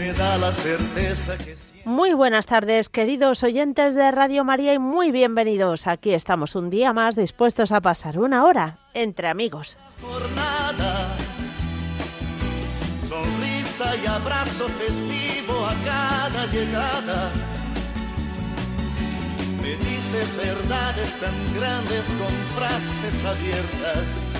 me da la certeza que Muy buenas tardes, queridos oyentes de Radio María, y muy bienvenidos. Aquí estamos un día más dispuestos a pasar una hora entre amigos. jornada. Sonrisa y abrazo festivo a cada llegada. Me dices verdades tan grandes con frases abiertas.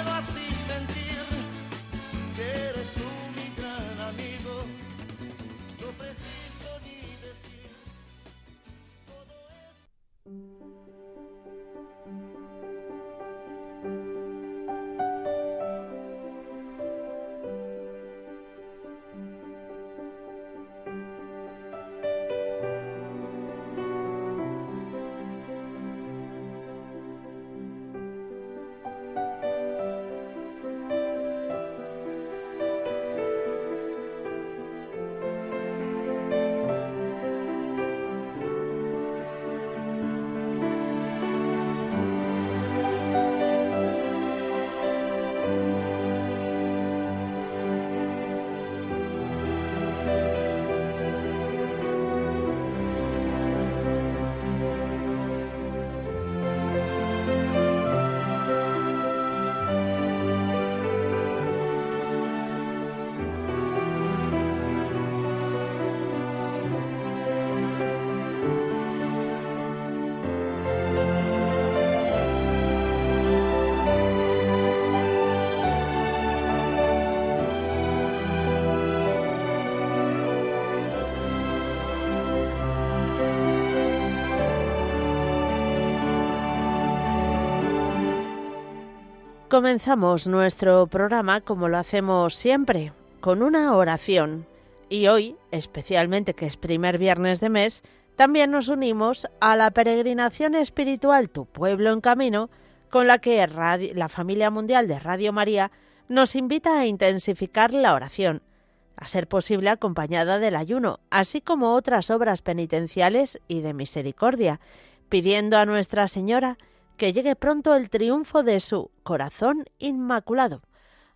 Comenzamos nuestro programa como lo hacemos siempre, con una oración. Y hoy, especialmente que es primer viernes de mes, también nos unimos a la peregrinación espiritual Tu pueblo en camino, con la que la familia mundial de Radio María nos invita a intensificar la oración, a ser posible acompañada del ayuno, así como otras obras penitenciales y de misericordia, pidiendo a Nuestra Señora que llegue pronto el triunfo de su corazón inmaculado.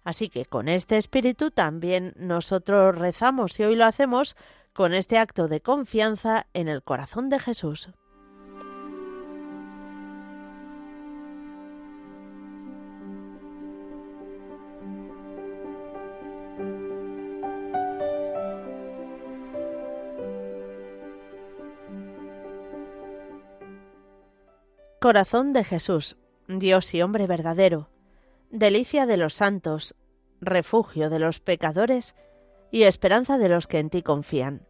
Así que con este espíritu también nosotros rezamos y hoy lo hacemos con este acto de confianza en el corazón de Jesús. Corazón de Jesús, Dios y hombre verdadero, delicia de los santos, refugio de los pecadores y esperanza de los que en ti confían.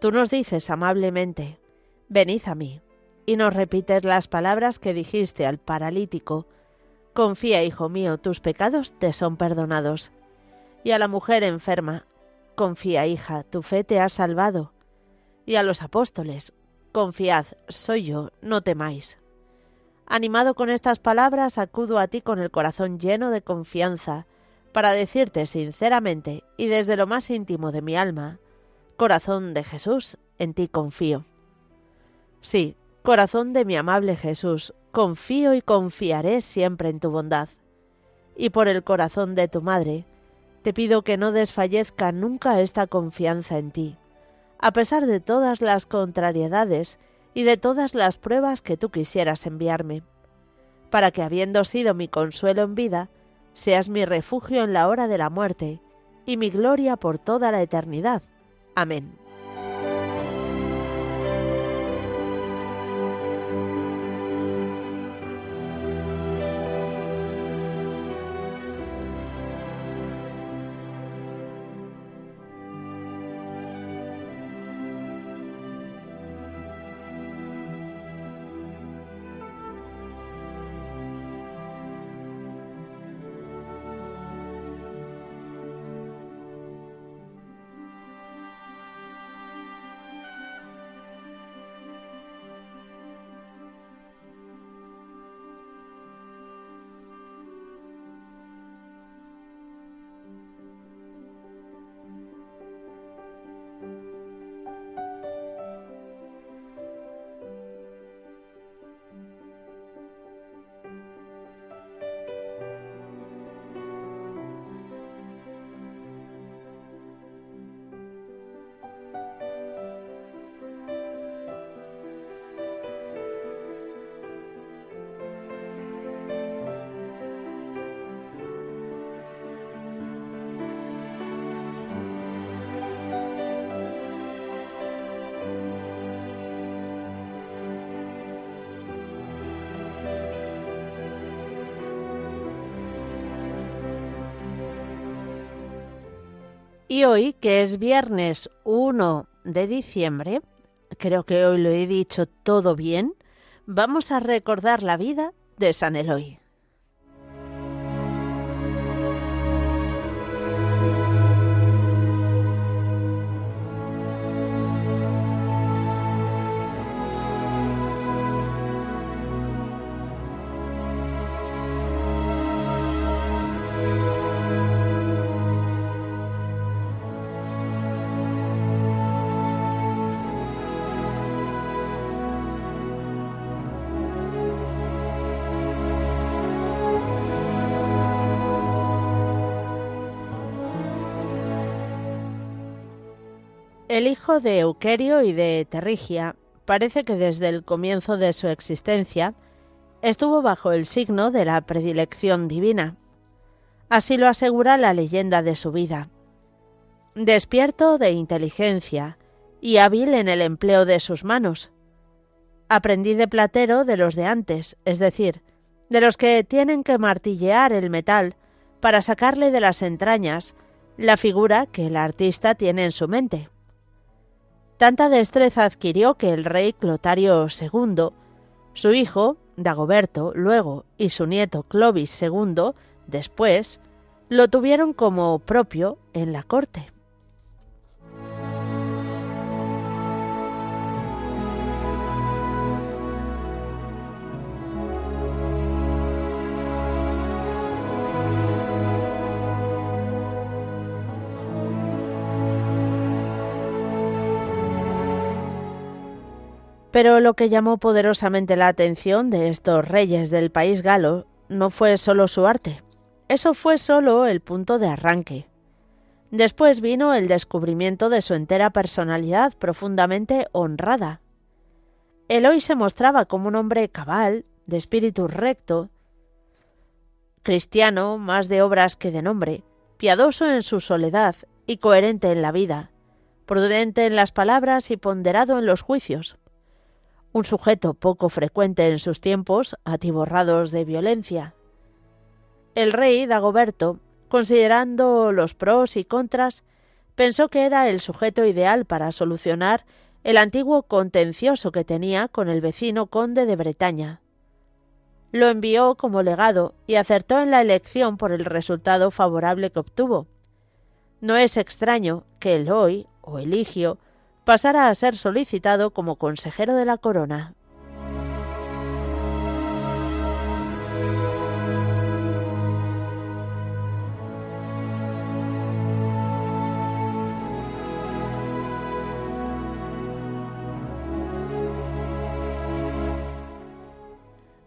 Tú nos dices amablemente, venid a mí, y nos repites las palabras que dijiste al paralítico, confía, hijo mío, tus pecados te son perdonados. Y a la mujer enferma, confía, hija, tu fe te ha salvado. Y a los apóstoles, confiad, soy yo, no temáis. Animado con estas palabras, acudo a ti con el corazón lleno de confianza, para decirte sinceramente y desde lo más íntimo de mi alma, Corazón de Jesús, en ti confío. Sí, corazón de mi amable Jesús, confío y confiaré siempre en tu bondad. Y por el corazón de tu Madre, te pido que no desfallezca nunca esta confianza en ti, a pesar de todas las contrariedades y de todas las pruebas que tú quisieras enviarme, para que habiendo sido mi consuelo en vida, seas mi refugio en la hora de la muerte y mi gloria por toda la eternidad. Amén. Y hoy, que es viernes 1 de diciembre, creo que hoy lo he dicho todo bien, vamos a recordar la vida de San Eloy. El hijo de Euquerio y de Terrigia parece que desde el comienzo de su existencia estuvo bajo el signo de la predilección divina. Así lo asegura la leyenda de su vida. Despierto de inteligencia y hábil en el empleo de sus manos. Aprendí de platero de los de antes, es decir, de los que tienen que martillear el metal para sacarle de las entrañas la figura que el artista tiene en su mente. Tanta destreza adquirió que el rey Clotario II, su hijo, Dagoberto, luego, y su nieto Clovis II, después, lo tuvieron como propio en la corte. Pero lo que llamó poderosamente la atención de estos reyes del país galo no fue solo su arte, eso fue solo el punto de arranque. Después vino el descubrimiento de su entera personalidad profundamente honrada. Eloy se mostraba como un hombre cabal, de espíritu recto, cristiano más de obras que de nombre, piadoso en su soledad y coherente en la vida, prudente en las palabras y ponderado en los juicios un sujeto poco frecuente en sus tiempos, atiborrados de violencia. El rey Dagoberto, considerando los pros y contras, pensó que era el sujeto ideal para solucionar el antiguo contencioso que tenía con el vecino conde de Bretaña. Lo envió como legado y acertó en la elección por el resultado favorable que obtuvo. No es extraño que Eloy o Eligio pasara a ser solicitado como consejero de la corona.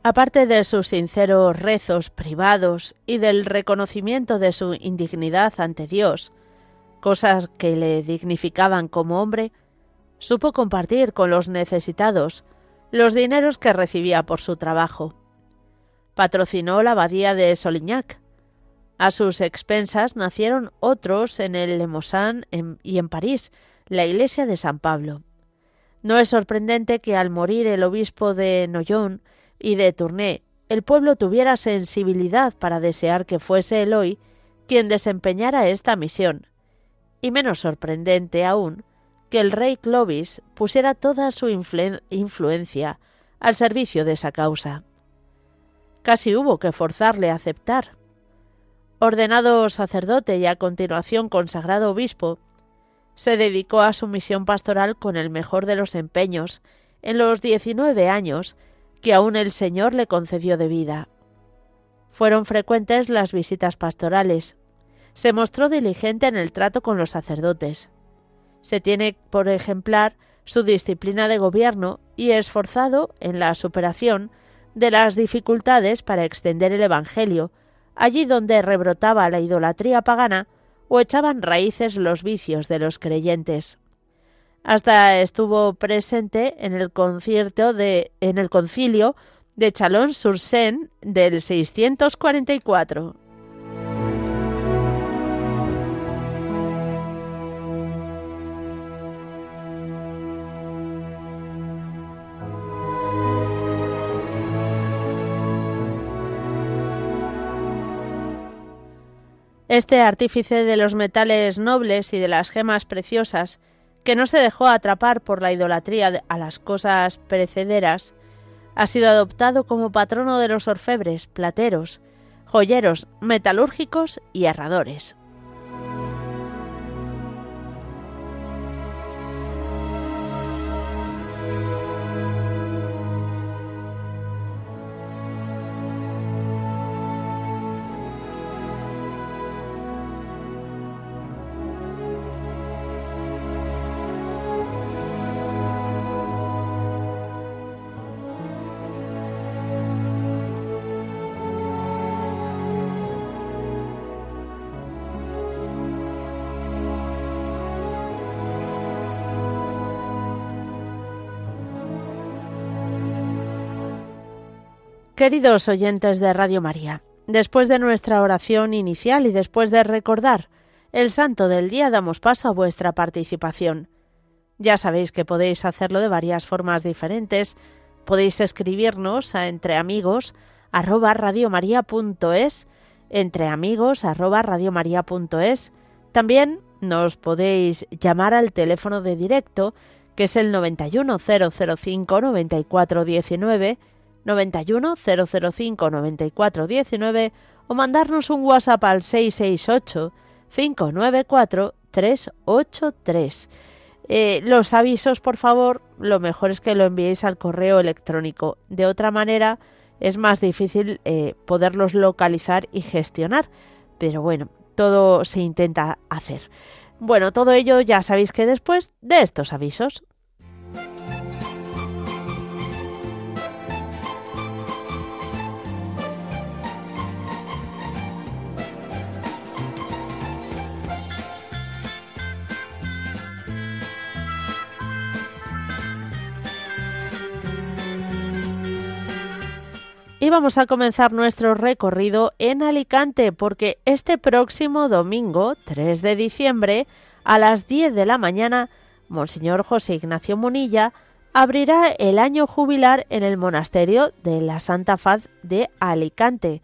Aparte de sus sinceros rezos privados y del reconocimiento de su indignidad ante Dios, cosas que le dignificaban como hombre, supo compartir con los necesitados los dineros que recibía por su trabajo. Patrocinó la abadía de Solignac. A sus expensas nacieron otros en el Lemosán y en París, la iglesia de San Pablo. No es sorprendente que al morir el obispo de Noyon y de Tournai, el pueblo tuviera sensibilidad para desear que fuese Eloy quien desempeñara esta misión. Y menos sorprendente aún que el rey Clovis pusiera toda su influencia al servicio de esa causa. Casi hubo que forzarle a aceptar. Ordenado sacerdote y a continuación consagrado obispo, se dedicó a su misión pastoral con el mejor de los empeños en los diecinueve años que aún el Señor le concedió de vida. Fueron frecuentes las visitas pastorales. Se mostró diligente en el trato con los sacerdotes. Se tiene por ejemplar su disciplina de gobierno y esforzado en la superación de las dificultades para extender el Evangelio, allí donde rebrotaba la idolatría pagana o echaban raíces los vicios de los creyentes. Hasta estuvo presente en el concierto de en el concilio de Chalon-sur-Seine del 644. Este artífice de los metales nobles y de las gemas preciosas, que no se dejó atrapar por la idolatría a las cosas perecederas, ha sido adoptado como patrono de los orfebres, plateros, joyeros, metalúrgicos y herradores. Queridos oyentes de Radio María, después de nuestra oración inicial y después de recordar el santo del día, damos paso a vuestra participación. Ya sabéis que podéis hacerlo de varias formas diferentes. Podéis escribirnos a entreamigos arroba. También nos podéis llamar al teléfono de directo, que es el 91005 9419 91 005 94 19 o mandarnos un WhatsApp al 668 594 383. Eh, los avisos, por favor, lo mejor es que lo enviéis al correo electrónico. De otra manera, es más difícil eh, poderlos localizar y gestionar. Pero bueno, todo se intenta hacer. Bueno, todo ello ya sabéis que después de estos avisos. Y vamos a comenzar nuestro recorrido en Alicante porque este próximo domingo, 3 de diciembre, a las 10 de la mañana, Monseñor José Ignacio Munilla abrirá el año jubilar en el monasterio de la Santa Faz de Alicante.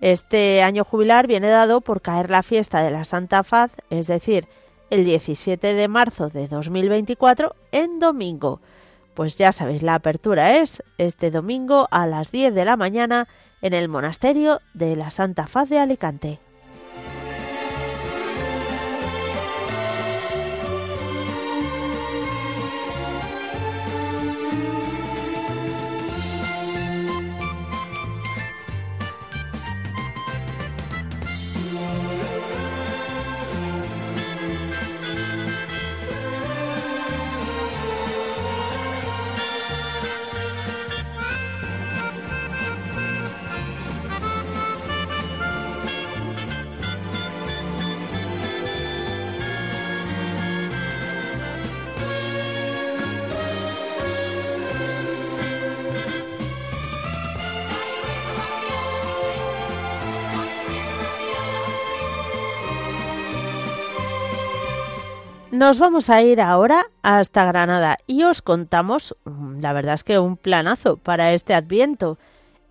Este año jubilar viene dado por caer la fiesta de la Santa Faz, es decir, el 17 de marzo de 2024 en domingo. Pues ya sabéis, la apertura es este domingo a las 10 de la mañana en el monasterio de la Santa Faz de Alicante. Nos vamos a ir ahora hasta Granada y os contamos, mm, la verdad es que un planazo para este adviento.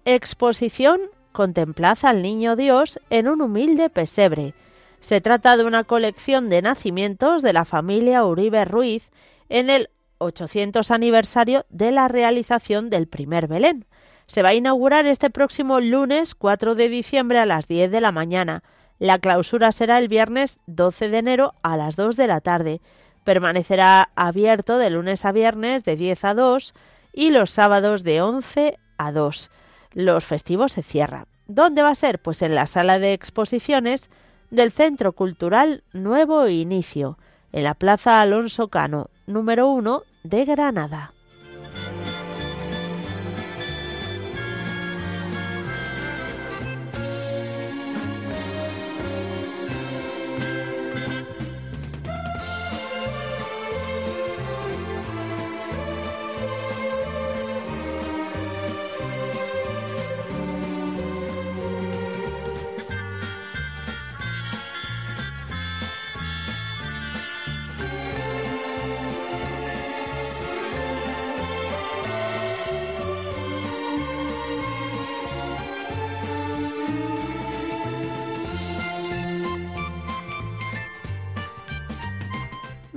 Exposición Contemplad al Niño Dios en un humilde pesebre. Se trata de una colección de nacimientos de la familia Uribe Ruiz en el 800 aniversario de la realización del primer Belén. Se va a inaugurar este próximo lunes 4 de diciembre a las 10 de la mañana. La clausura será el viernes 12 de enero a las 2 de la tarde. Permanecerá abierto de lunes a viernes de 10 a 2 y los sábados de 11 a 2. Los festivos se cierran. ¿Dónde va a ser? Pues en la sala de exposiciones del Centro Cultural Nuevo Inicio, en la Plaza Alonso Cano, número 1 de Granada.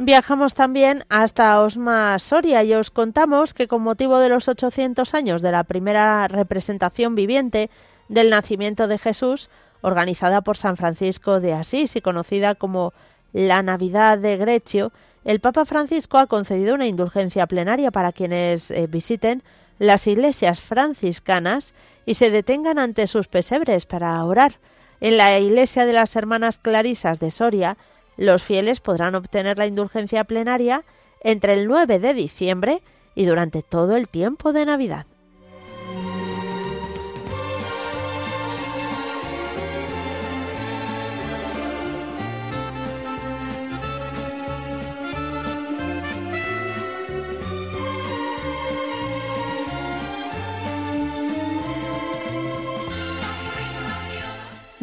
Viajamos también hasta Osma Soria y os contamos que con motivo de los 800 años de la primera representación viviente del nacimiento de Jesús, organizada por San Francisco de Asís y conocida como la Navidad de Grecio, el Papa Francisco ha concedido una indulgencia plenaria para quienes eh, visiten las iglesias franciscanas y se detengan ante sus pesebres para orar. En la iglesia de las Hermanas Clarisas de Soria, los fieles podrán obtener la indulgencia plenaria entre el 9 de diciembre y durante todo el tiempo de Navidad.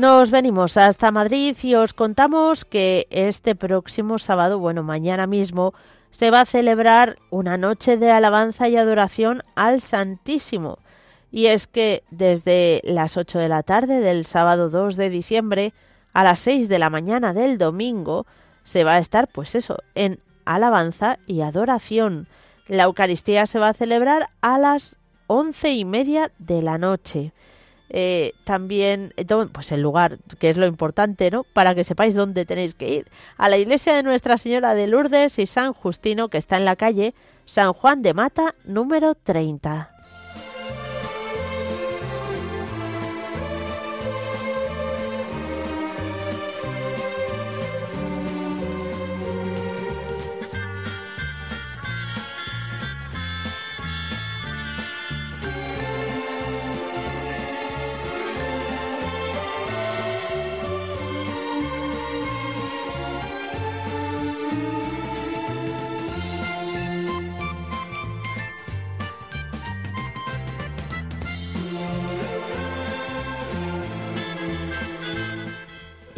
Nos venimos hasta Madrid y os contamos que este próximo sábado, bueno, mañana mismo, se va a celebrar una noche de alabanza y adoración al Santísimo. Y es que desde las 8 de la tarde del sábado 2 de diciembre a las 6 de la mañana del domingo se va a estar, pues eso, en alabanza y adoración. La Eucaristía se va a celebrar a las once y media de la noche. Eh, también, eh, pues el lugar, que es lo importante, ¿no? Para que sepáis dónde tenéis que ir. A la iglesia de Nuestra Señora de Lourdes y San Justino, que está en la calle San Juan de Mata, número 30.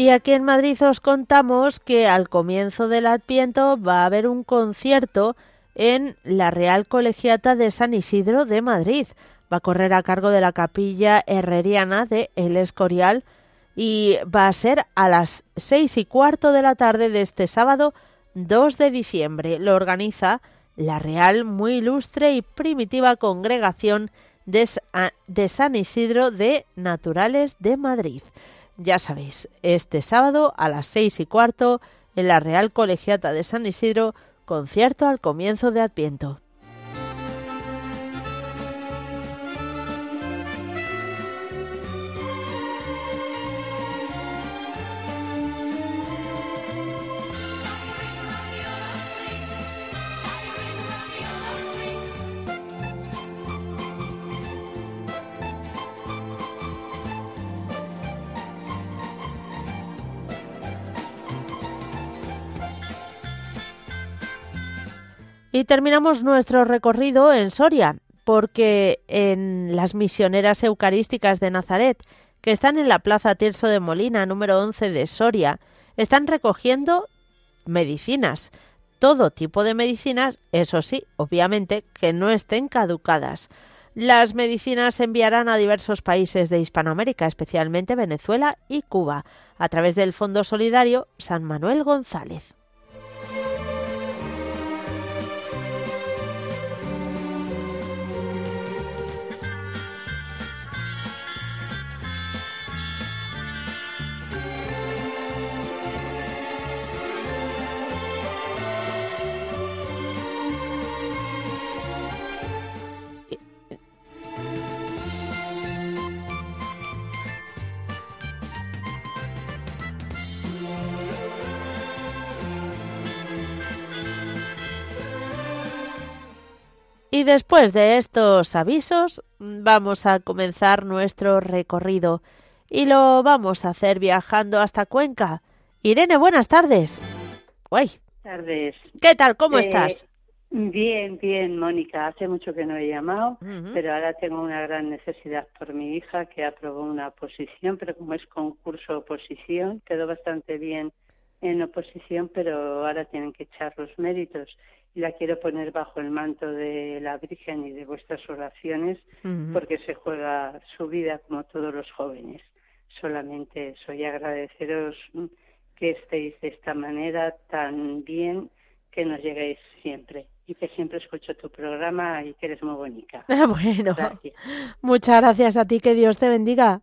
Y aquí en Madrid os contamos que al comienzo del Adviento va a haber un concierto en la Real Colegiata de San Isidro de Madrid. Va a correr a cargo de la capilla herreriana de El Escorial y va a ser a las seis y cuarto de la tarde de este sábado 2 de diciembre. Lo organiza la Real Muy Ilustre y Primitiva Congregación de, San Isidro de Naturales de Madrid. Ya sabéis, este sábado a las seis y cuarto en la Real Colegiata de San Isidro, concierto al comienzo de Adviento. Terminamos nuestro recorrido en Soria, porque en las misioneras eucarísticas de Nazaret, que están en la Plaza Tirso de Molina, número 11 de Soria, están recogiendo medicinas, todo tipo de medicinas, eso sí, obviamente, que no estén caducadas. Las medicinas se enviarán a diversos países de Hispanoamérica, especialmente Venezuela y Cuba, a través del Fondo Solidario San Manuel González. Y después de estos avisos, vamos a comenzar nuestro recorrido y lo vamos a hacer viajando hasta Cuenca. Irene, buenas tardes. Buenas tardes. ¿Qué tal? ¿Cómo eh, estás? Bien, bien, Mónica. Hace mucho que no he llamado, pero ahora tengo una gran necesidad por mi hija que aprobó una oposición, pero como es concurso oposición, quedó bastante bien en oposición, pero ahora tienen que echar los méritos la quiero poner bajo el manto de la Virgen y de vuestras oraciones porque se juega su vida como todos los jóvenes. Solamente soy agradeceros que estéis de esta manera tan bien que nos lleguéis siempre y que siempre escucho tu programa y que eres muy bonita. bueno, muchas gracias a ti, que Dios te bendiga.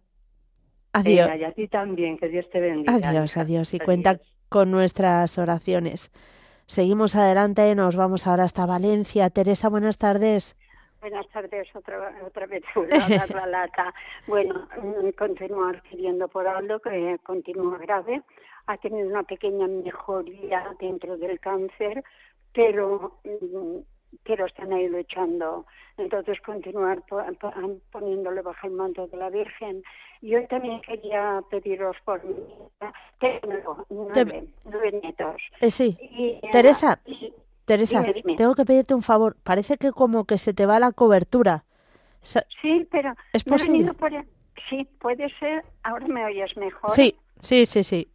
Adiós. y a ti también, que Dios te bendiga. Adiós, adiós. Y cuenta con nuestras oraciones. Seguimos adelante, nos vamos ahora hasta Valencia. Teresa, buenas tardes. Buenas tardes, otra, otra vez la lata. Bueno, mm, continuar queriendo por algo que continúa grave. Ha tenido una pequeña mejoría dentro del cáncer, pero mm, pero están ahí luchando. Entonces, continuar poniéndole bajo el manto de la Virgen. Yo también quería pediros por mi tengo nueve, nueve nietos. Eh, sí. Teresa, Teresa, tengo que pedirte un favor. Parece que como que se te va la cobertura. Sí, pero... ¿Es posible? Sí, puede ser. Ahora me oyes mejor. Sí, sí, sí, sí.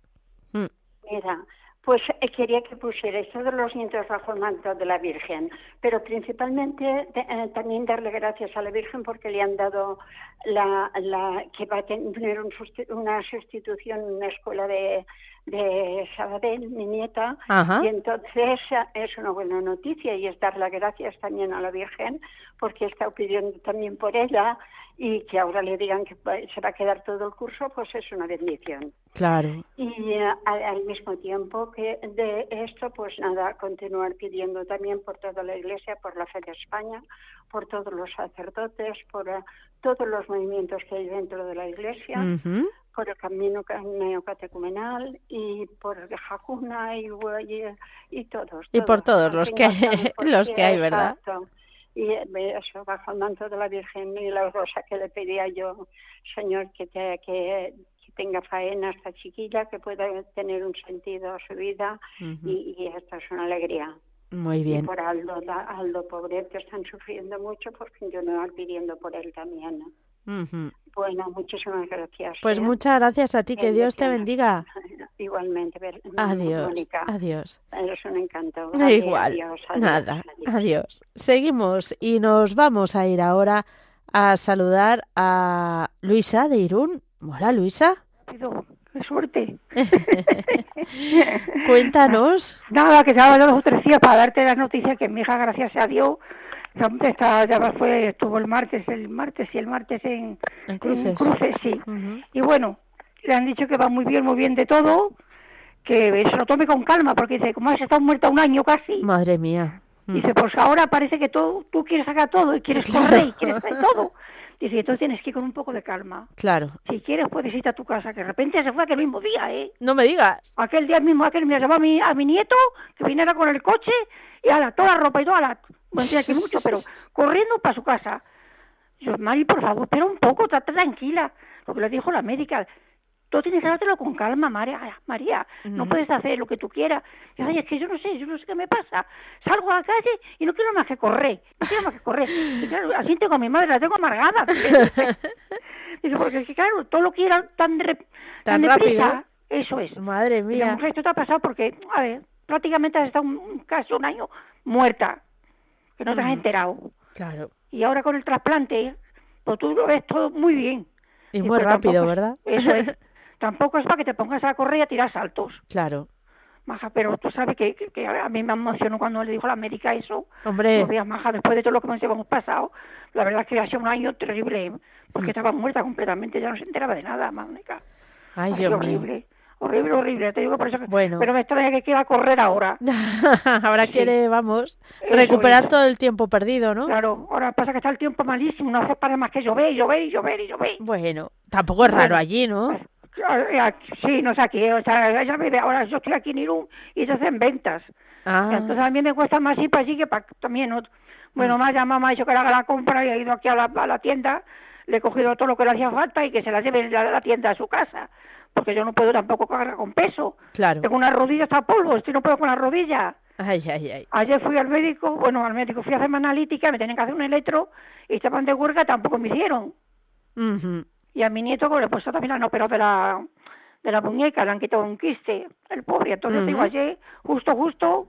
Mm. Mira, pues eh, quería que pusierais todos los nietos bajo el manto de la Virgen, pero principalmente eh, también darle gracias a la Virgen porque le han dado la, la que va a tener una sustitución en una escuela de, de Sabadell, mi nieta, y entonces eh, es una buena noticia y es dar las gracias también a la Virgen porque he estado pidiendo también por ella y que ahora le digan que se va a quedar todo el curso, pues es una bendición. Claro. Y eh, al, mismo tiempo que de esto, pues nada, continuar pidiendo también por toda la Iglesia, por la fe de España, por todos los sacerdotes, por eh, todos los movimientos que hay dentro de la Iglesia, por el camino neocatecumenal y por Jacuna y, y, todos, Y por todos los que, los que hay, ¿verdad? Y eso bajo el manto de la Virgen Milagrosa que le pedía yo, Señor, que, te, que, tenga faena esta chiquilla, que pueda tener un sentido a su vida y, y esta es una alegría. Muy bien. Y por Aldo, Aldo pobre, que están sufriendo mucho, porque yo no pidiendo por él también. Bueno, muchísimas gracias. Pues ¿eh? muchas gracias a ti, que Dios te bendiga. Igualmente, adiós. Adiós. Es un encanto. Igual. Nada. Adiós. Seguimos y nos vamos a ir ahora a saludar a Luisa de Irún. Hola, Luisa. Qué suerte. Cuéntanos. Nada, que ya los otros días para darte la noticia que mi hija, gracias a Dios, Está, ya fue, estuvo el martes, el martes y el martes en, en cruces. sí. Y bueno, le han dicho que va muy bien, muy bien de todo, que se lo tome con calma, porque dice, como has estado muerta un año casi. Madre mía. Dice, pues ahora parece que todo, tú quieres sacar todo y quieres correr y quieres hacer todo. Dice, entonces tienes que ir con un poco de calma. Claro. Si quieres, puedes ir a tu casa, que de repente se fue aquel mismo día, ¿eh? No me digas. Aquel día mismo, aquel me llamó a mi, a mi nieto, que viniera con el coche, y a la, toda la ropa y toda la... Bueno, que mucho, pero corriendo para su casa. Yo, Mari, por favor, espera un poco, está tranquila. Lo que le dijo la médica, tú tienes que dártelo con calma, María, María, no puedes hacer lo que tú quieras. Y, ay, es que yo no sé, yo no sé qué me pasa. Salgo a la calle y no quiero más que correr, no quiero más que correr. Y claro, así tengo a mi madre, la tengo amargada. Dice, porque claro, todo lo que era tan, tan, rápido. Eso es. Madre mía. mujer, esto te ha pasado porque, a ver, prácticamente has estado casi un año muerta, que no te has enterado. Claro. Y ahora con el trasplante, pues tú lo ves todo muy bien. Y, muy rápido, ¿verdad? Eso es. Tampoco es para que te pongas a correr y a tirar saltos. Claro. Maja, pero tú sabes que, que, a mí me emocionó cuando le dijo a la médica eso. Hombre. Maja, después de todo lo que nos hemos pasado, la verdad es que ha sido un año terrible, porque mm. estaba muerta completamente, ya no se enteraba de nada, Mónica. Ay, Dios horrible. mío. Horrible, horrible, te digo por eso que... Bueno. Pero me extraña que quiera correr ahora. ahora quiere, vamos, recuperar todo el tiempo perdido, ¿no? Claro, ahora pasa que está el tiempo malísimo, no hace para más que llover, llover y llover y llover. Bueno, tampoco es raro allí, ¿no? Pues, Sí, no sé aquí, o sea, ella vive, ahora yo estoy aquí en Irún y se hacen ventas. Ah. Entonces a mí me cuesta más ir para allí que para también. Bueno, mm. más ya mamá ha dicho que le haga la compra y ha ido aquí a la, a la tienda, le he cogido todo lo que le hacía falta y que se la lleve a la tienda a su casa. Porque yo no puedo tampoco cargar con peso. Claro. Tengo una rodilla hasta polvo, estoy no puedo con la rodilla. Ay, ay, ay. Ayer fui al médico, bueno, al médico fui a hacerme analítica, me tenían que hacer un electro y estaban de huelga, tampoco me hicieron. Y a mi nieto, pues, le he puesto también han operado de la, de la muñeca, le han quitado un quiste, el pobre. Entonces, digo, ayer, justo, justo,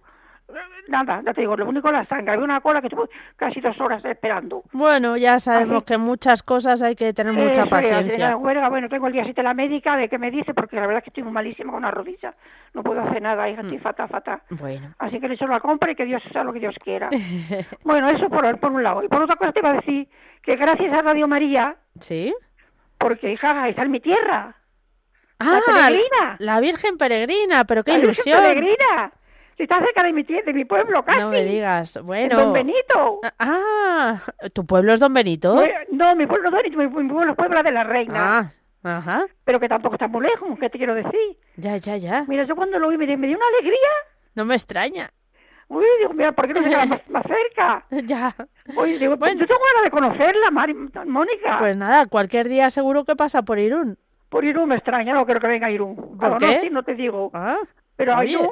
nada, ya te digo, lo único la sangre. Había una cola que estuvo casi dos horas esperando. Bueno, ya sabemos que muchas cosas hay que tener mucha Eso, paciencia. huelga, bueno, tengo el día 7 la médica de que me dice, porque la verdad es que estoy muy malísima con una rodilla. No puedo hacer nada, hija, estoy fatal, fatal. Bueno. Así que le echo la compra y que Dios sea lo que Dios quiera. bueno, eso por, por un lado. Y por otra cosa te iba a decir que gracias a Radio María, ¿Sí? porque hija, está en mi tierra. Ah, peregrina. la Virgen Peregrina, pero qué La Virgen ilusión. Peregrina. Si está cerca de mi, de mi pueblo, casi. No me digas. En Bueno. Don Benito. Ah, ¿tu pueblo es Don Benito? Bueno, No, mi pueblo no, mi, mi pueblo es Puebla de la Reina. Ah, ajá. Pero que tampoco está muy lejos, ¿qué te quiero decir? Ya, ya, ya. Mira, yo cuando lo vi me dio, me dio una alegría. No me extraña. Uy, digo, mira, ¿por qué no se queda más, más cerca? Ya. Oye, digo, pues yo tengo ganas de conocerla, Mari, Mónica. Pues nada, cualquier día seguro que pasa por Irún. Por Irún me extraña, no creo que venga Irún. ¿Por qué? Donosti no te digo. Ah, Pero a Irún,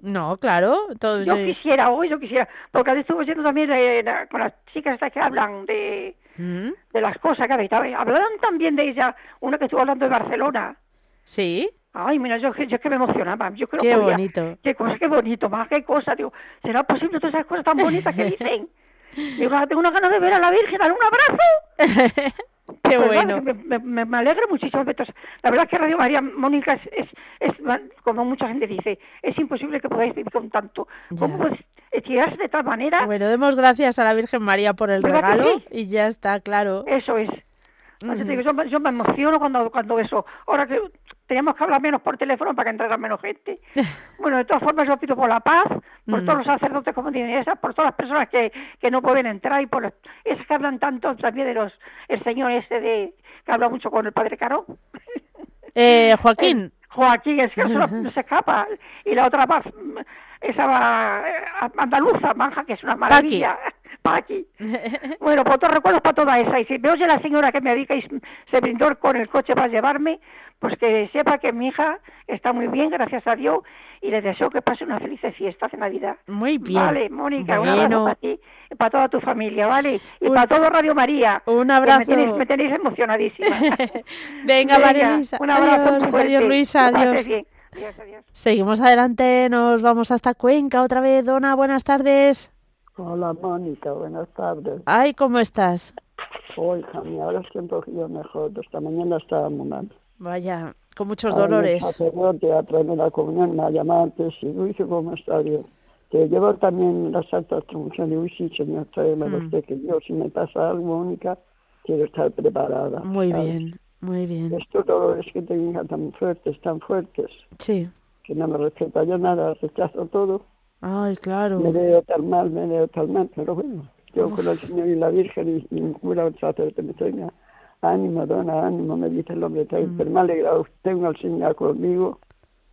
No, claro. Todo, yo sí. quisiera, hoy yo quisiera. Porque estuve oyendo también la- con las chicas estas que hablan de, ¿Mm? de las cosas que. Hablaron también de ella, una que estuvo hablando de Barcelona. Sí, Ay, mira, yo, yo es que me emocionaba. Yo creo qué que podía- bonito. Qué cosa, qué bonito, más qué cosa. Digo, ¿será posible todas esas cosas tan bonitas que dicen? Digo, ah, tengo una ganas de ver a la Virgen, darle un abrazo. Qué Pues bueno. Me, me, me- me alegra muchísimo. Entonces, la verdad es que Radio María Mónica es, es, es, como mucha gente dice, es imposible que podáis vivir con tanto. ¿Cómo Ya. puedes estirarse de tal manera? Bueno, demos gracias a la Virgen María por el ¿Verdad que regalo sí? y ya está, claro. Eso es. Te digo, yo, me- yo me emociono cuando, cuando eso. Ahora que teníamos que hablar menos por teléfono para que entrara menos gente. Bueno, de todas formas, yo pido por la paz, por Mm. todos los sacerdotes como tienen esas, por todas las personas que, que no pueden entrar y por esas que hablan tanto también de los. El señor este de. que habla mucho con el padre Caro. Eh, Joaquín, Joaquín, es que eso no, se escapa. Y la otra va, esa va eh, andaluza, manja, que es una maravilla. Paqui. Bueno, pues otros recuerdos para toda esa. Y si me oye la señora que me dedica y se brindó con el coche para llevarme, pues que sepa que mi hija está muy bien, gracias a Dios, y le deseo que pase una feliz fiesta de Navidad. muy bien. Vale, Mónica, un abrazo para ti y para toda tu familia, ¿vale? Y Un- para todo Radio María. un que abrazo. Me tenéis, me tenéis emocionadísima. Venga, María Luisa. Un abrazo Adiós, muy fuerte. adiós, Luisa, bien. Adiós, adiós. Seguimos adelante, nos vamos hasta Cuenca otra vez. Dona, buenas tardes. Hola Mónica, buenas tardes. Ay, ¿cómo estás? Hoy, mía, ahora un poquillo mejor. Esta mañana estaba muy mal. Vaya, con muchos El dolores. sacerdote a traerme la comunión me ha llamado antes y dice ¿cómo está bien? Te llevo también la Santa Extremación y uy, sí, señor, tráeme Mm. usted, que yo, si me pasa algo, Mónica, quiero estar preparada. Muy ¿sabes? bien, muy bien. Estos dolores que tengo tan fuertes, tan fuertes, Sí. que no me respeta yo nada, rechazo todo. Ay, claro. Me veo tan mal, me veo tan mal, pero bueno, yo con el Señor y la Virgen y, y un cura, un sacerdote me tenga ánimo, dona ánimo, me dice el hombre, pero me ha alegrado, tengo al Señor conmigo,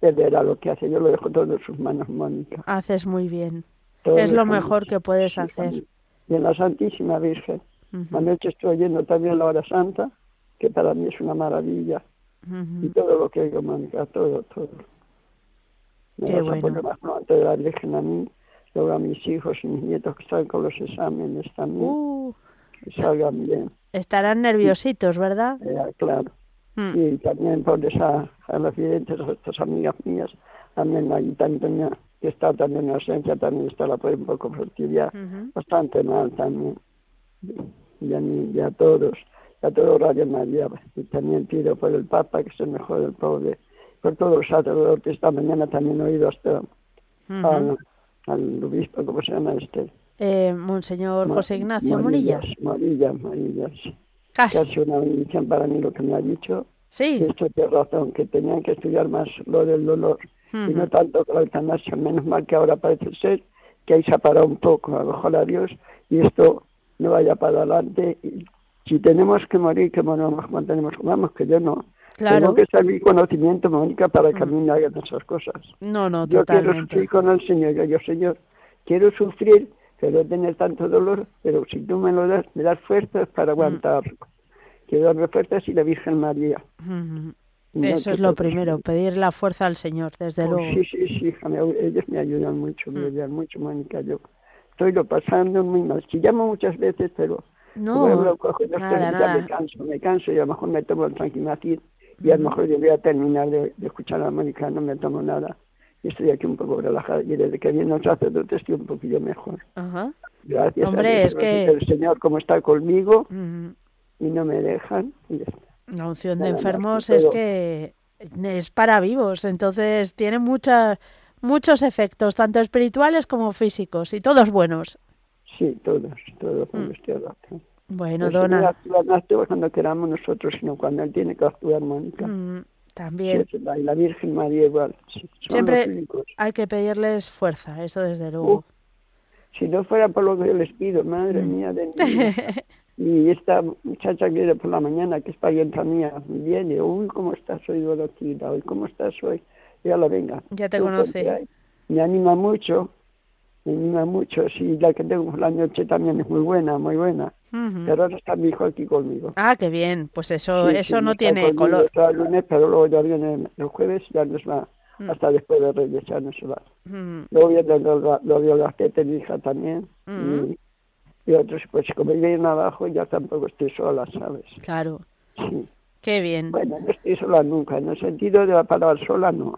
él verá lo que hace, yo lo dejo todo en sus manos, Mónica. Haces muy bien. Todo Es lo mejor que puedes hacer. Y en la Santísima Virgen, Ujú, anoche estoy oyendo también la hora santa, que para mí es una maravilla, y todo lo que oigo, Mónica, todo, todo. Qué bueno. más pronto de la Virgen a mí, luego a mis hijos y mis nietos que están con los exámenes también, Uh, que salgan bien, estarán nerviositos, ¿verdad? eh, claro. Mm, Y también por esa, a los videntes, a estas amigas mías, también ahí también, que está también en ausencia, también está la pobre un poco fertilidad, ujú. bastante mal también. Y a, mí, y a todos, y a todo Radio María. Y también pido por el Papa que se mejore el pobre, por todos los sacerdotes. Esta mañana también he oído hasta Ujú. al, al obispo, ¿cómo se llama este? Eh, Monseñor José Ignacio Morillas. Morillas, Morillas. Casi. ha sido una bendición para mí lo que me ha dicho. Sí. Y esto tiene razón, que tenían que estudiar más lo del dolor y no tanto con la eutanasia. Menos mal que ahora parece ser que ahí se ha parado un poco, a lo mejor a Dios, y esto no vaya para adelante. Y si tenemos que morir, que moramos cuando tenemos vamos, que yo no. Claro. Tengo que mi conocimiento, Mónica, para que a mí hagan esas cosas. No, no, Yo quiero totalmente. sufrir con el Señor, yo, yo Señor, quiero sufrir, pero tener tanto dolor, pero si tú me lo das, me das fuerzas Mm. para aguantarlo. Quiero darme fuerzas y la Virgen María. Ujú. No Eso es lo primero, pedir la fuerza al Señor, desde Oh, luego. Sí, sí, sí, hija, me- ellos me ayudan mucho, Mm. me ayudan mucho, Mónica. Yo estoy lo pasando muy mal. Si llamo muchas veces, pero No, como lo cojo, no nada, estoy, ya me nada. canso, me canso y a lo mejor me tomo el tranquimacid y a lo mejor yo voy a terminar de, de escuchar a Mónica, no me tomo nada. y estoy aquí un poco relajada. Y desde que viene el sacerdote estoy un poquillo mejor. Ajá. Gracias Hombre, a Dios, es que- el Señor como está conmigo Mm, y no me dejan. Y ya está. La unción de Nada enfermos es que es para vivos, entonces tiene muchas muchos efectos, tanto espirituales como físicos, y todos buenos. Sí, todos, todos Mm. cuando estoy hablando. Bueno, Dona, actúa no actúa cuando queramos nosotros, sino cuando Él tiene que actuar, Mónica. mm, también Y la Virgen María igual. Son Siempre- hay que pedirles fuerza, eso desde luego. Si no fuera por lo que yo les pido, madre Mm. mía de mi vida. Y esta muchacha que viene por la mañana, que es parienta mía, viene, uy, ¿cómo estás hoy, Dorotita? Hoy, ¿cómo estás hoy? Ya la venga. Ya te Tú conoce. Me anima mucho, anima mucho. Sí, la que tengo por la noche también es muy buena, muy buena. Ujú. Pero ahora está mi hijo aquí conmigo. Ah, qué bien, pues eso Sí, eso sí, no está tiene color. hasta el lunes, pero luego ya viene el jueves, ya nos va Mm. hasta después de Reyes, ya no se va. Mm, Luego viene lo, lo de Olgastete, mi hija también. Y, y otros, pues como viven abajo, ya tampoco estoy sola, ¿sabes? Claro, Sí. qué bien. Bueno, no estoy sola nunca, en el sentido de la palabra sola, no.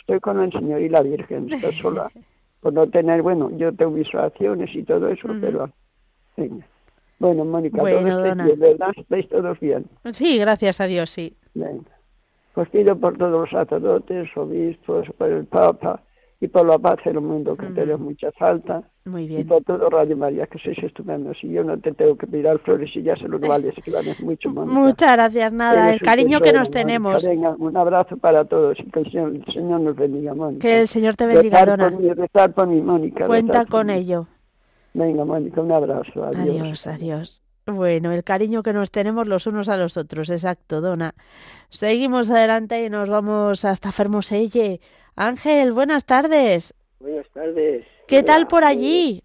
Estoy con el Señor y la Virgen, estoy sola. Por no tener, bueno, yo tengo mis oraciones y todo eso, Ujú. pero. Venga. Bueno, Mónica, Bueno, Dona. bien, ¿verdad? ¿Estáis todos bien? Sí, gracias a Dios, sí. Venga. Pues pido por todos los sacerdotes, obispos, por el Papa y por la paz en el mundo, que Ujú. tenemos mucha falta. Muy Y bien. por todo Radio María, que sois estupendos. Y yo no te tengo que pedir flores y ya sé lo vales, que vales mucho, Mónica. Muchas gracias, nada, Eres el cariño que nos tenemos. Venga, un abrazo para todos y que el Señor, el Señor nos bendiga, Mónica. Que el Señor te bendiga, Rezar Dona. por mí, rezar por mí, Mónica. Cuenta con mí. ello. Venga, Mónica, un abrazo. Adiós. Adiós, adiós. Bueno, el cariño que nos tenemos los unos a los otros, exacto, Dona. Seguimos adelante y nos vamos hasta Fermoselle. Ángel, buenas tardes. Buenas tardes. ¿Qué tal por allí?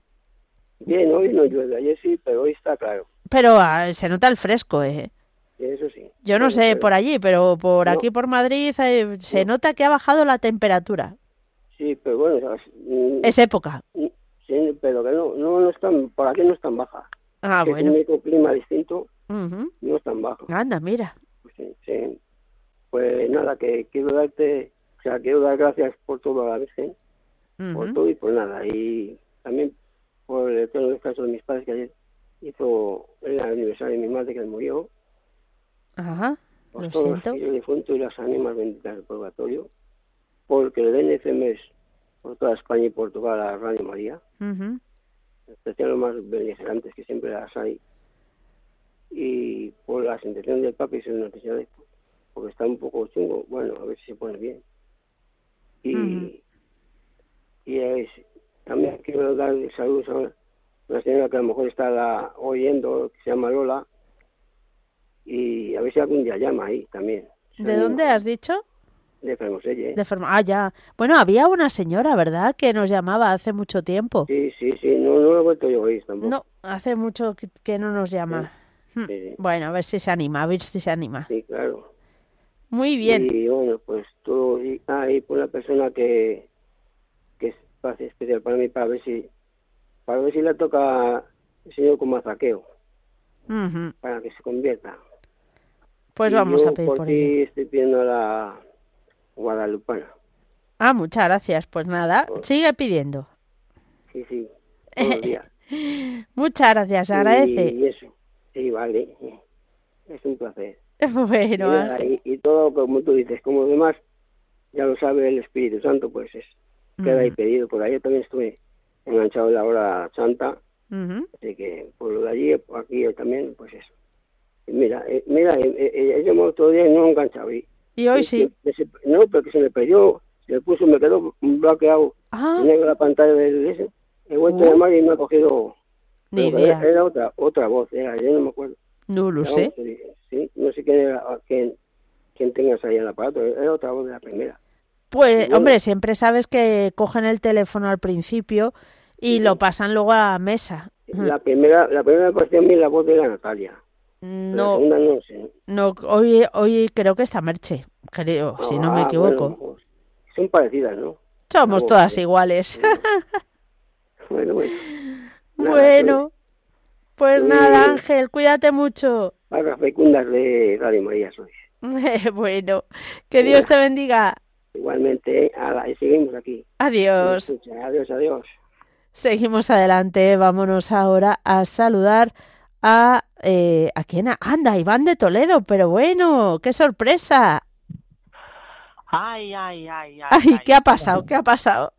Bien, hoy no llueve, ayer sí, pero hoy está claro. Pero ah, se nota el fresco, ¿eh? Eso sí. Yo no sé pero- por allí, pero por No. aquí por Madrid eh, se No. nota que ha bajado la temperatura. Sí, pero bueno. Mm, Es época. sí, pero que no, no, no es tan, por aquí no es tan baja. Ah, Que bueno. Es un clima distinto, no es tan bajo. Anda, mira. Pues, sí, sí. Pues nada, que quiero darte, o sea, quiero dar gracias por todo a la Virgen, por todo y por nada. Y también por el eterno descanso de mis padres, que ayer hizo el aniversario de mi madre que murió. Ajá. por Lo todos siento. los difuntos y las ánimas benditas del purgatorio, porque le den ese mes por toda España y Portugal a Radio María, en especial los más beligerantes que siempre las hay, y por las intenciones del Papa y sus noticias, porque está un poco chungo, bueno, a ver si se pone bien. Y, y es, también quiero dar saludos a una señora que a lo mejor está la- oyendo, que se llama Lola, y a ver si algún día llama ahí también. ¿De dónde has dicho? De Fermoselle, ¿eh? De. Ah, ya. Bueno, había una señora, ¿verdad? Que nos llamaba hace mucho tiempo. Sí, sí, sí, no, no lo he vuelto yo a oír tampoco. No, hace mucho que, que no nos llama. Hmm. Sí, sí. Bueno, a ver si se anima, a ver si se anima. Sí, claro. Muy bien. Y bueno, pues todo, y, ah, y por una persona que, que es especial para mí, para ver si, para ver si le toca el señor como zaqueo, Ujú. para que se convierta. Pues Y vamos yo a pedir por por ello. estoy pidiendo a la guadalupana. Ah, muchas gracias. Pues nada, sigue pidiendo. Sí, sí. Muchas gracias, agradece. Y eso, sí, vale. Es un placer. Bueno, Y todo, como tú dices, como demás, ya lo sabe el Espíritu Santo, pues es, queda ahí Mm. pedido. Por ahí también estuve enganchado en la hora santa, Ujú. así que por lo de allí, por aquí también, pues eso. Mira, eh, mira, eh, eh, yo otro día y no he enganchado. Y, Y hoy sí. que se- no, porque se me perdió, se me puso, me quedó bloqueado Ah, negro la pantalla del ese. He vuelto a Uh. llamar y me ha cogido. ni pero era, idea. era otra otra voz, era, yo no me acuerdo. No lo Pero sé. Sí, no sé quién, era, quién, quién tengas ahí en el aparato, era otra voz de la primera. Pues, bueno. hombre, siempre sabes que cogen el teléfono al principio y lo pasan luego a mesa. La primera, la primera me pareció a mí la voz de la Natalia. No, no no, hoy, hoy creo que está Merche, creo, si no me Ah, equivoco. bueno, pues, son parecidas, ¿no? Somos todas iguales. Bueno, bueno. Nada, bueno, pues Eh, nada, Ángel, cuídate mucho. Pagas fecundas de Radio María sois. bueno, que Dios te bendiga. Igualmente, y seguimos aquí. Adiós. Adiós, adiós. Seguimos adelante, vámonos ahora a saludar a... Eh, ¿A quién? Anda, Iván de Toledo, pero bueno, qué sorpresa. Ay, ay, ay, ay. Ay, ¿qué ha pasado? ¿Qué ha pasado?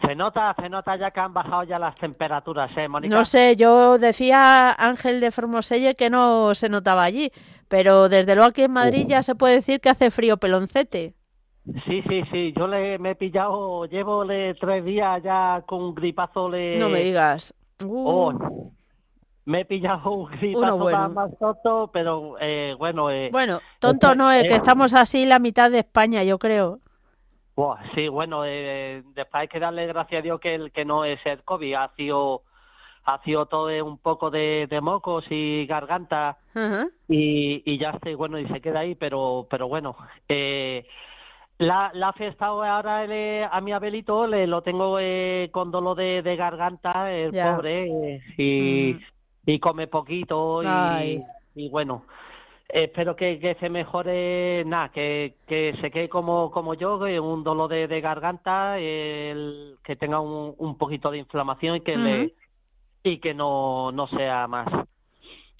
Se nota, se nota ya que han bajado ya las temperaturas, ¿eh, Mónica? No sé, yo decía Ángel de Formoselle que no se notaba allí, pero desde luego aquí en Madrid ya se puede decir que hace frío peloncete. Sí, sí, sí, yo le me he pillado, llevo tres días ya con un gripazo. Le... No me digas. Oh, me he pillado un gripazo más tonto, pero eh, bueno. Eh, bueno, tonto no, es que estamos así la mitad de España, yo creo. sí, bueno, eh, después hay que darle gracias a Dios que el que no es el COVID, ha sido, ha sido todo un poco de, mocos y garganta y, y ya estoy, bueno, y se queda ahí, pero, pero bueno. Eh, la, la fiesta ahora a mi Abelito le lo tengo eh, con dolor de, de garganta, el pobre, eh, y, mm. Y come poquito y, y, bueno, espero que, que se mejore, nada, que, que se quede como, como yo, un dolor de, de garganta, el, que tenga un, un poquito de inflamación y que, le, y que no, no sea más.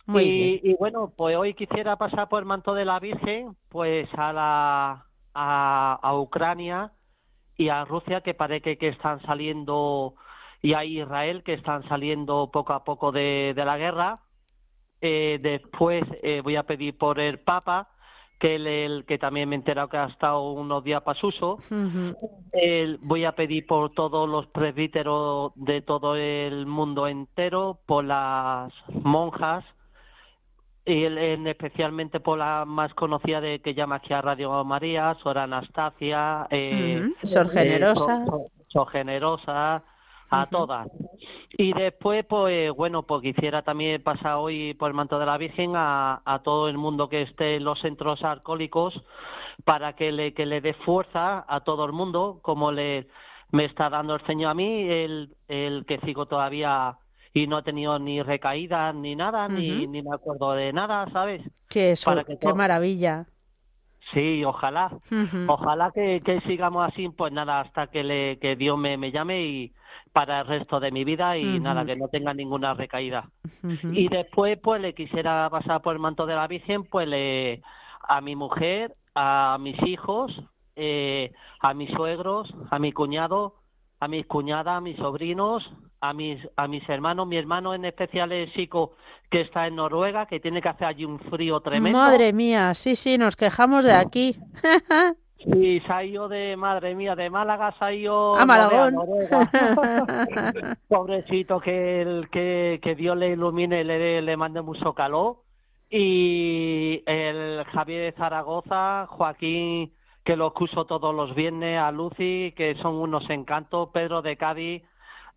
y, y bueno, pues hoy quisiera pasar por el manto de la Virgen, pues a la a, Ucrania y a Rusia que parece que están saliendo y a Israel que están saliendo poco a poco de, de la guerra. Eh, después eh, voy a pedir por el Papa, que el, que también me he enterado que ha estado unos días para uso. voy a pedir por todos los presbíteros de todo el mundo entero, por las monjas, y en, especialmente por la más conocida de que llama aquí a Radio María, Sor Anastasia, eh, Sor eh, Generosa, Sor, Generosa, a todas. Y después, pues bueno, pues quisiera también pasar hoy por el manto de la Virgen a, a todo el mundo que esté en los centros alcohólicos para que le, que le dé fuerza a todo el mundo, como le me está dando el Señor a mí, el, el que sigo todavía y no he tenido ni recaídas ni nada, ni, ni me acuerdo de nada, ¿sabes? Qué, eso, qué maravilla. Sí, ojalá, ojalá que, que, sigamos así, pues nada, hasta que, le, que Dios me, me llame y para el resto de mi vida y nada, que no tenga ninguna recaída. Y después, pues le quisiera pasar por el manto de la Virgen, pues le, a mi mujer, a mis hijos, eh, a mis suegros, a mi cuñado, a mis cuñadas, a mis sobrinos, a mis, a mis hermanos, mi hermano en especial es Chico, que está en Noruega, que tiene que hacer allí un frío tremendo. Madre mía, sí, sí, nos quejamos de aquí. Sí, ido de, madre mía, de Málaga ido a Malagón. Pobrecito, que, el, que, que Dios le ilumine, le, le mande mucho calor. Y el Javier de Zaragoza, Joaquín, que lo escucho todos los viernes, a Lucy, que son unos encantos, Pedro de Cádiz,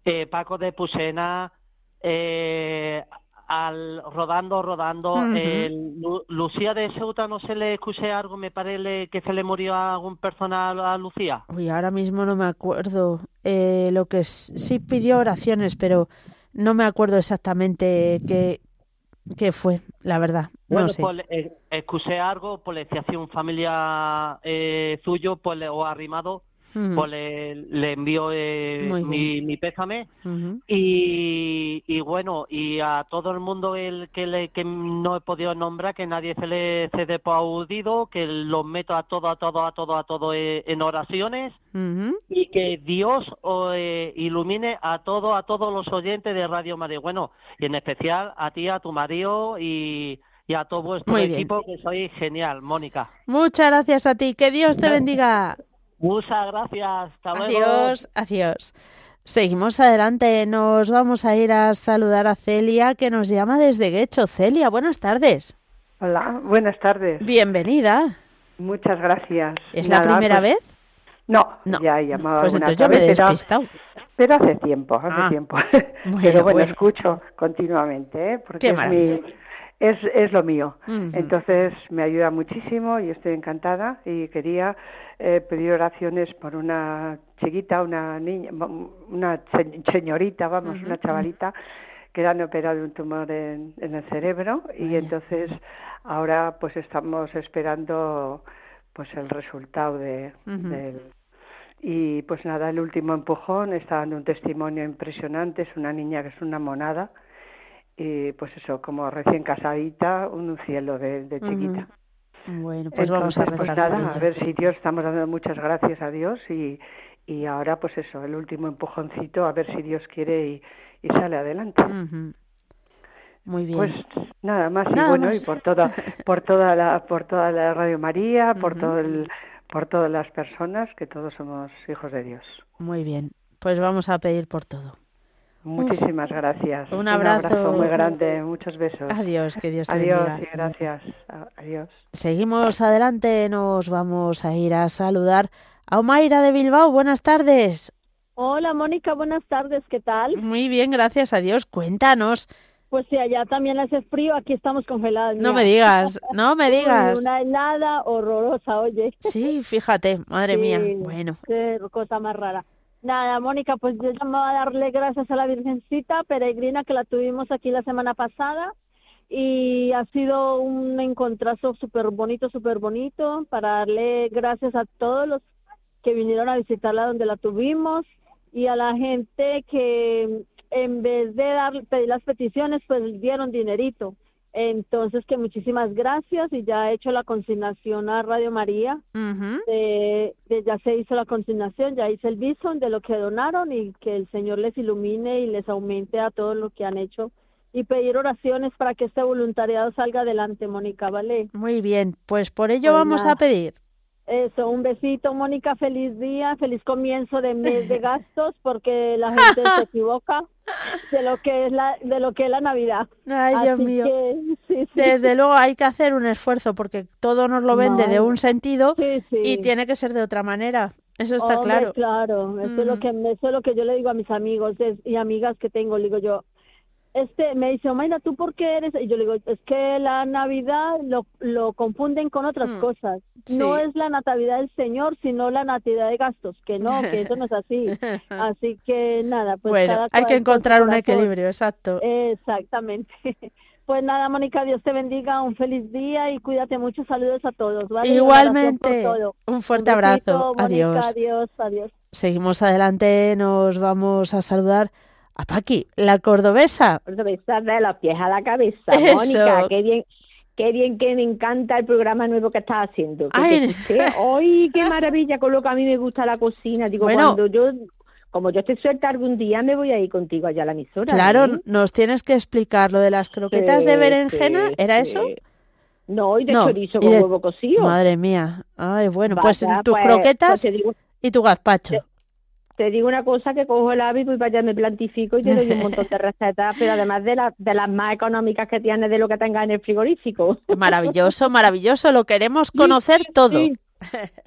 eh, Paco de Pusena, eh, al rodando, rodando. Lucía de Ceuta, no se le escuché algo, me parece que se le murió a algún personal a Lucía. Uy, ahora mismo no me acuerdo. Eh, lo que sí pidió oraciones, pero no me acuerdo exactamente qué, qué fue, la verdad. Bueno, no sé. pues escuché algo, pues le decía un familia eh, suyo, pues le, o arrimado, pues le, le envío eh, mi, mi, pésame. Y, y, bueno y a todo el mundo el que le, que no he podido nombrar que nadie se le cede por audido que los meto a todo a todo a todo a todo eh, en oraciones. Y que Dios eh, ilumine a todo a todos los oyentes de Radio María bueno y en especial a ti a tu marido y y a todo vuestro equipo que soy genial, Mónica. Muchas gracias a ti, que Dios te bendiga. Muchas gracias. Hasta adiós, adiós. Seguimos adelante. Nos vamos a ir a saludar a Celia, que nos llama desde Guecho. Celia, buenas tardes. Hola, buenas tardes. Bienvenida. Muchas gracias. ¿Es la primera pues, vez? No, ya he llamado Pues entonces yo me he despistado. Pero, hace tiempo, hace ah, tiempo. pero bueno, escucho continuamente, ¿eh? porque es mi, es, es lo mío. Entonces me ayuda muchísimo y estoy encantada. Y quería eh, pedir oraciones por una chiquita, una niña, una señorita, vamos, una chavalita que le han operado un tumor en, en el cerebro. Y entonces ahora pues estamos esperando pues el resultado de, y pues nada el último empujón. Está dando un testimonio impresionante. Es una niña que es una monada y pues eso como recién casadita un cielo de, chiquita bueno pues vamos a pues rezar a ver si Dios estamos dando muchas gracias a Dios y y ahora pues eso el último empujoncito a ver si Dios quiere y, y sale adelante muy bien. Pues nada más y bueno y por toda por toda la por toda la Radio María, por todo el por todas las personas que todos somos hijos de Dios. Muy bien. Pues vamos a pedir por todo. Muchísimas gracias. Un abrazo. muy grande, muchos besos. Adiós, que Dios te Adiós y gracias. Adiós. Seguimos adelante, nos vamos a ir a saludar a Omaira de Bilbao. Buenas tardes. Hola, Mónica, buenas tardes, ¿qué tal? Muy bien, gracias a Dios. Cuéntanos, pues sí, allá también hace frío, aquí estamos congelados. No me digas, no me digas. Una helada horrorosa, oye. Sí, fíjate, madre mía. Bueno. Qué cosa más rara. Nada, Mónica, pues yo llamo a darle gracias a la Virgencita peregrina que la tuvimos aquí la semana pasada y ha sido un encontrazo súper bonito, súper bonito para darle gracias a todos los que vinieron a visitarla donde la tuvimos y a la gente que en vez de dar, pedir las peticiones, pues dieron dinerito. Entonces, que muchísimas gracias y ya he hecho la consignación a Radio María. de, ya se hizo la consignación, ya hice el bison de lo que donaron y que el Señor les ilumine y les aumente a todo lo que han hecho. Y pedir oraciones para que este voluntariado salga adelante, Mónica, ¿vale? Muy bien, pues por ello pues vamos a pedir. Eso, un besito, Mónica, feliz día, feliz comienzo de mes de gastos, porque la gente se equivoca de lo que es la, de lo que es la Navidad. Ay, Dios mío. Desde luego hay que hacer un esfuerzo, porque todo nos lo vende de un sentido y tiene que ser de otra manera. Eso está claro. Claro, eso es lo que eso es lo que yo le digo a mis amigos y amigas que tengo, le digo yo, este me dice, Omaira, ¿tú por qué eres? Y yo le digo, es que la Navidad lo, lo confunden con otras mm, cosas. No es la Natividad del Señor, sino la Natividad de gastos, que no, que eso no es así. Así que nada, pues bueno, hay que encontrar un equilibrio, exacto. Exactamente. Pues nada, Mónica, Dios te bendiga, un feliz día y cuídate mucho. Saludos a todos. Igualmente, un fuerte abrazo. adiós. Adiós, adiós. Seguimos adelante, nos vamos a saludar a Paqui, la cordobesa. Cordobesa de los pies a la cabeza, Mónica, qué bien. Qué bien que me encanta el programa nuevo que estás haciendo. ¡Ay! qué maravilla con lo que a mí me gusta la cocina! Digo, cuando yo como yo estoy suelta algún día me voy a ir contigo allá a la emisora. Claro, ¿eh? nos tienes que explicar lo de las croquetas de berenjena, ¿era eso? No, y de chorizo con huevo cocido. Madre mía. Ay, bueno, pues tus pues, croquetas pues y tu gazpacho te digo una cosa que cojo el hábito y vaya me plantifico y te doy un montón de recetas, pero además de, de las más económicas que tienes de lo que tengas en el frigorífico. Maravilloso, maravilloso, lo queremos conocer todo.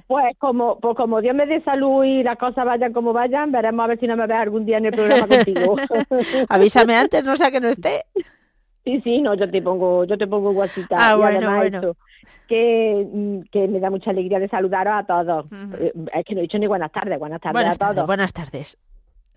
Pues como, pues como Dios me dé salud y las cosas vayan como vayan, veremos a ver si no me ves algún día en el programa contigo. Avísame antes, no sea que no esté. Sí, sí, no, yo te pongo, yo te pongo guasita. Ah, bueno, bueno que, mm, que me da mucha alegría de saludaros a todos. Eh, es que no he dicho ni buenas tardes, buenas tardes buenas a todos. buenas tardes.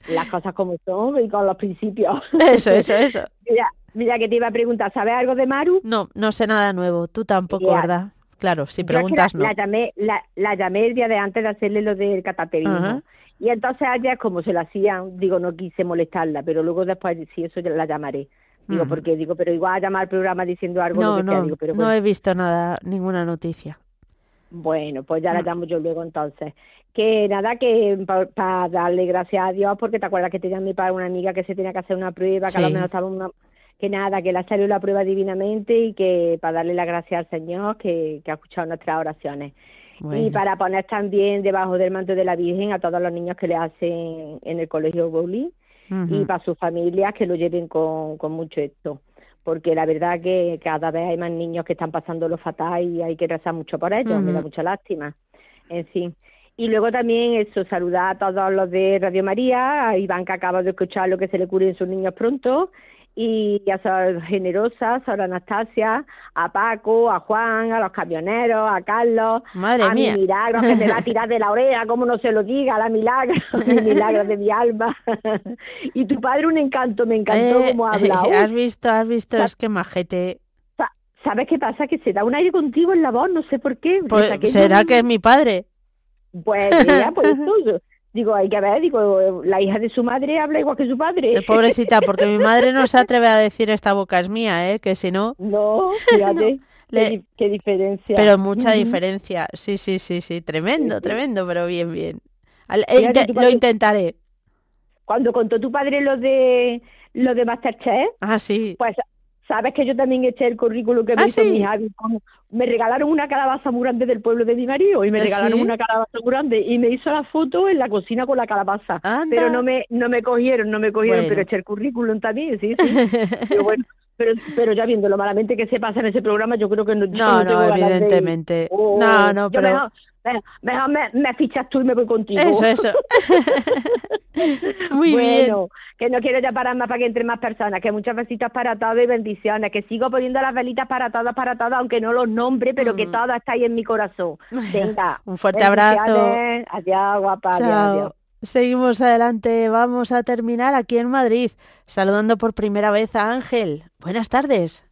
Las cosas como son y con los principios. Eso, eso, eso. mira, mira que te iba a preguntar, ¿sabes algo de Maru? No, no sé nada nuevo. Tú tampoco, ¿verdad? Claro, si preguntas la, no. llamé, la, la, llamé el día de antes de hacerle lo del cataterismo. Y entonces ayer, como se lo hacían, digo, no quise molestarla, pero luego después, sí, eso la llamaré. Digo, porque digo, pero igual a llamar al programa diciendo algo. No, no, digo, pero no he visto nada, ninguna noticia. Bueno, pues ya la llamo yo luego entonces. Que nada, que para darle gracias a Dios, porque te acuerdas que te llamé para una amiga que se tenía que hacer una prueba, que a lo mejor estaba una. Que nada, que le ha salido la prueba divinamente y que para darle las gracias al Señor que, que ha escuchado nuestras oraciones. Y para poner también debajo del manto de la Virgen a todos los niños que le hacen en el colegio Bowling y para sus familias que lo lleven con, con mucho esto porque la verdad que cada vez hay más niños que están pasando lo fatal y hay que rezar mucho por ellos, me da mucha lástima, en fin. Y luego también eso, saludar a todos los de Radio María, a Iván que acaba de escuchar lo que se le curen sus niños pronto, y a Sor Generosa, a Sor Anastasia, a Paco, a Juan, a los camioneros, a Carlos, Madre a mía. mi milagro que me va a tirar de la oreja, como no se lo diga, la milagro, mi milagro de mi alma. y tu padre un encanto, me encantó eh, como ha hablado. Has visto, has visto, es que majete. ¿Sabes qué pasa? Que se da un aire contigo en la voz, no sé por qué. Pues, ¿Será que es mi padre? Pues ya, pues Digo, hay que ver, digo, la hija de su madre habla igual que su padre. Eh, pobrecita, porque mi madre no se atreve a decir esta boca es mía, ¿eh? Que si no... No, fíjate. qué, diferencia. Pero mucha diferencia. Sí, sí, sí, sí. Tremendo, tremendo, pero bien, bien. Eh, lo intentaré. Cuando contó tu padre lo de lo de Masterchef, ah, sí. pues sabes que yo también eché el currículum que me ¿Ah, hizo mi Javi. Me regalaron una calabaza muy grande del pueblo de mi marido y me ¿Ah, regalaron una calabaza muy grande y me hizo la foto en la cocina con la calabaza. Pero no me no me cogieron, no me cogieron, pero eché el currículum también, sí, sí. pero bueno, pero, pero ya viendo lo malamente que se pasa en ese programa, yo creo que no. No, no, evidentemente. Oh, no, no, pero. Mejor, me, fichas tú y me voy contigo. Eso, eso. Muy bueno, que no quiero ya parar más para que entren más personas, que muchas besitas para todos y bendiciones, que sigo poniendo las velitas para todas, para todas, aunque no los nombre, pero que mm. todas estáis en mi corazón. Venga. Un fuerte abrazo. Adiós, guapa. Adiós, Seguimos adelante, vamos a terminar aquí en Madrid, saludando por primera vez a Ángel. Buenas tardes.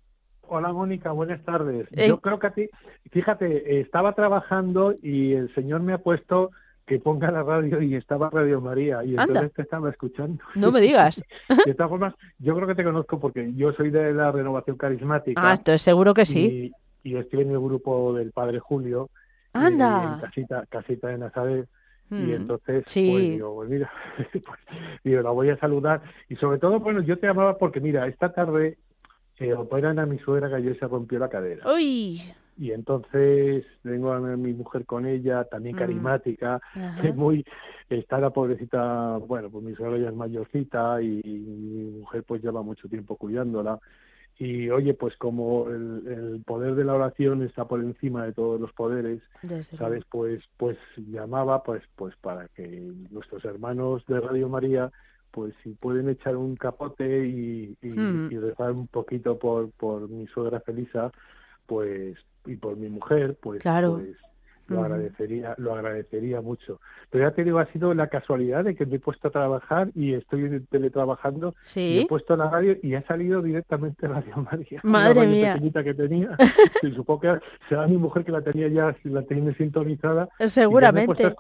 Hola Mónica, buenas tardes. Yo creo que a ti, fíjate, estaba trabajando y el Señor me ha puesto que ponga la radio y estaba Radio María y entonces te estaba escuchando. No me digas. de todas formas, yo creo que te conozco porque yo soy de la renovación carismática. Ah, estoy seguro que sí. Y, estoy en el grupo del Padre Julio. Anda. En casita, casita de Nazaret. Y mm, entonces, pues digo, pues mira, pues, digo, la voy a saludar. Y sobre todo, bueno, yo te llamaba porque, mira, esta tarde eh, operan a mi suegra que ayer se rompió la cadera. ¡Uy! y entonces tengo a mi mujer con ella, también mm. carismática, es muy, está la pobrecita, bueno, pues mi suegra ya es mayorcita y, mi mujer pues lleva mucho tiempo cuidándola y oye, pues como el, poder de la oración está por encima de todos los poderes, sabes, pues pues llamaba pues pues para que nuestros hermanos de Radio María pues si pueden echar un capote y, y, mm. y rezar un poquito por por mi suegra Felisa, pues y por mi mujer, pues, pues lo agradecería, lo agradecería mucho. Pero ya te digo, ha sido la casualidad de que me he puesto a trabajar y estoy teletrabajando, ¿Sí? he puesto la radio y ha salido directamente Radio María. Madre mía. pequeñita que tenía. y supongo que será mi mujer que la tenía ya, la tenía sintonizada. Seguramente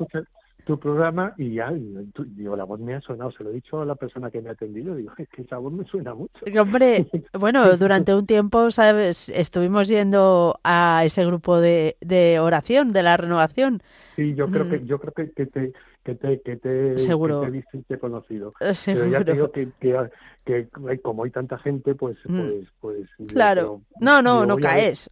tu programa y ya, digo, la voz me ha sonado, se lo he dicho a la persona que me ha atendido, digo, es que esa voz me suena mucho. Hombre, bueno, durante un tiempo, ¿sabes? Estuvimos yendo a ese grupo de, de oración, de la renovación. Sí, yo creo que, mm. yo creo que, que te, que te, que te, Seguro. he visto y te he conocido. Pero ya te digo que, que, que, como hay tanta gente, pues, mm. pues, pues. Claro. no, no, no caes.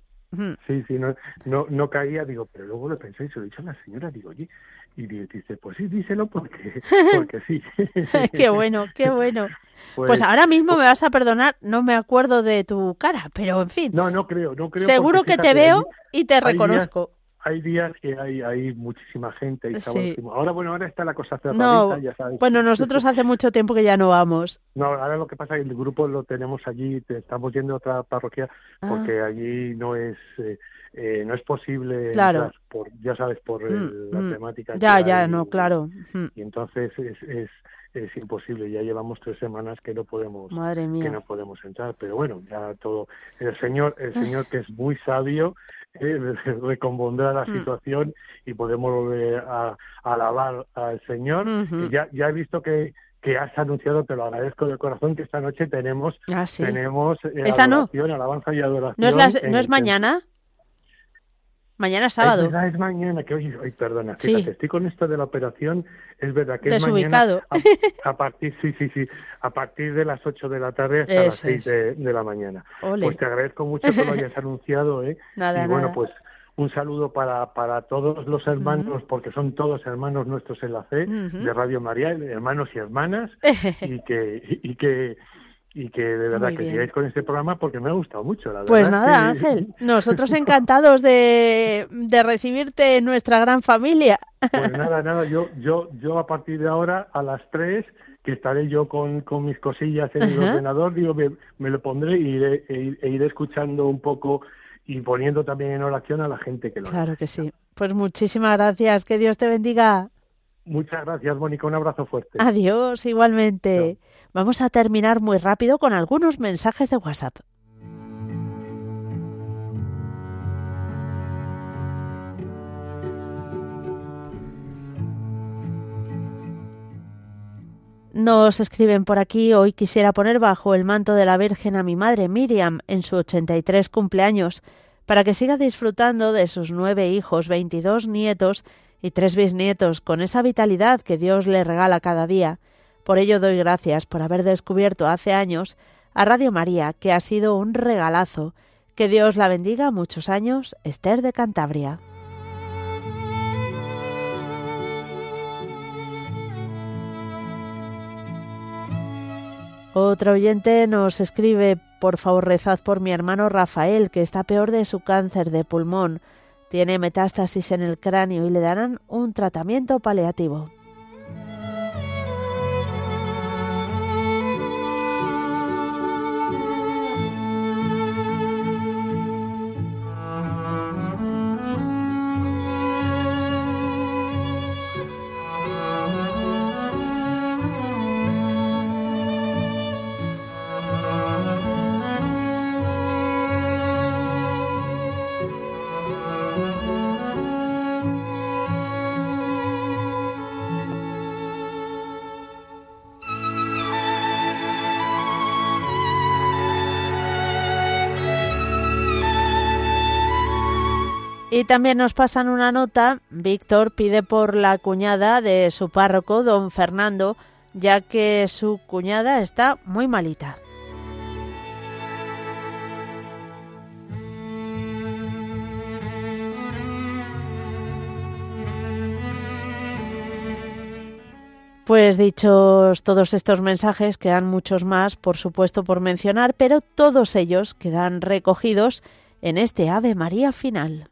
Sí, sí, no, no, no caía, digo, pero luego lo pensé y se lo he dicho a la señora, digo, oye, y dice, pues sí, díselo porque, porque sí. qué bueno, qué bueno. Pues, pues, ahora mismo me vas a perdonar, no me acuerdo de tu cara, pero en fin. No, no creo, no creo. Seguro que te veo y te reconozco. Hay días que hay, hay muchísima gente y sí. ahora bueno ahora está la cosa cerrada ya sabes. bueno nosotros hace mucho tiempo que ya no vamos no ahora lo que pasa es que el grupo lo tenemos allí estamos yendo a otra parroquia ah. porque allí no es eh, eh, no es posible claro. por ya sabes por mm, la mm. temática ya ya no claro y entonces es, es es imposible ya llevamos tres semanas que no podemos Madre mía. que no podemos entrar pero bueno ya todo el señor el señor que es muy sabio eh, recompondrá la mm. situación y podemos volver a, alabar al señor ya ya he visto que que has anunciado, te lo agradezco de corazón, que esta noche tenemos ah, tenemos eh, esta adoración, alabanza y adoración. ¿No es, ¿no es mañana? Mañana sábado. Es verdad, es mañana, que hoy, hoy perdona, fíjate, estoy con esto de la operación, es verdad que es mañana. A, partir, sí, sí, sí, a partir de las 8 de la tarde hasta las 6 de, la mañana. Pues te agradezco mucho que lo hayas anunciado, ¿eh? Nada, y bueno, pues un saludo para, para todos los hermanos, porque son todos hermanos nuestros en la fe, de Radio María, hermanos y hermanas, y que, y que y que de verdad que sigáis con este programa porque me ha gustado mucho, la pues verdad. Pues nada, Ángel, nosotros encantados de, de, recibirte en nuestra gran familia. Pues nada, nada, yo, yo, yo a partir de ahora a las tres que estaré yo con, con mis cosillas en el ordenador, digo, me, lo pondré y iré, e, e, iré escuchando un poco y poniendo también en oración a la gente que lo Claro que sí. Pues muchísimas gracias, que Dios te bendiga. Muchas gracias, Mónica. Un abrazo fuerte. Adiós, igualmente. Vamos a terminar muy rápido con algunos mensajes de WhatsApp. Nos escriben por aquí, hoy quisiera poner bajo el manto de la Virgen a mi madre Miriam en su 83 cumpleaños, para que siga disfrutando de sus nueve hijos, 22 nietos y tres bisnietos con esa vitalidad que Dios le regala cada día. Por ello doy gracias por haber descubierto hace años a Radio María, que ha sido un regalazo. Que Dios la bendiga muchos años, Esther de Cantabria. Otro oyente nos escribe, por favor rezad por mi hermano Rafael, que está peor de su cáncer de pulmón. Tiene metástasis en el cráneo y le darán un tratamiento paliativo. Y también nos pasan una nota, Víctor pide por la cuñada de su párroco, don Fernando, ya que su cuñada está muy malita. Pues dichos todos estos mensajes, quedan muchos más, por supuesto, por mencionar, pero todos ellos quedan recogidos en este Ave María final.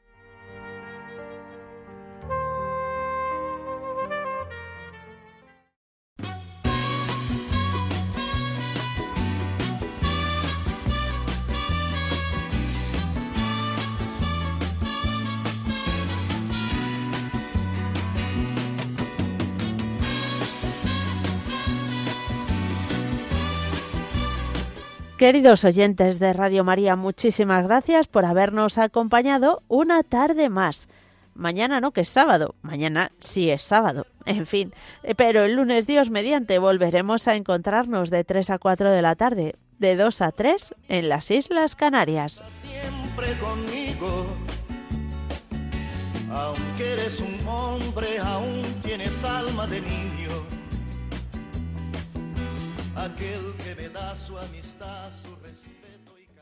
Queridos oyentes de Radio María, muchísimas gracias por habernos acompañado una tarde más. Mañana no, que es sábado. Mañana sí es sábado. En fin, eh, pero el lunes Dios mediante volveremos a encontrarnos de 3 a 4 de la tarde, de 2 a 3 en las Islas Canarias. Siempre conmigo. Aunque eres un hombre, aún tienes alma de niño aquel que me da su amistad, su respeto.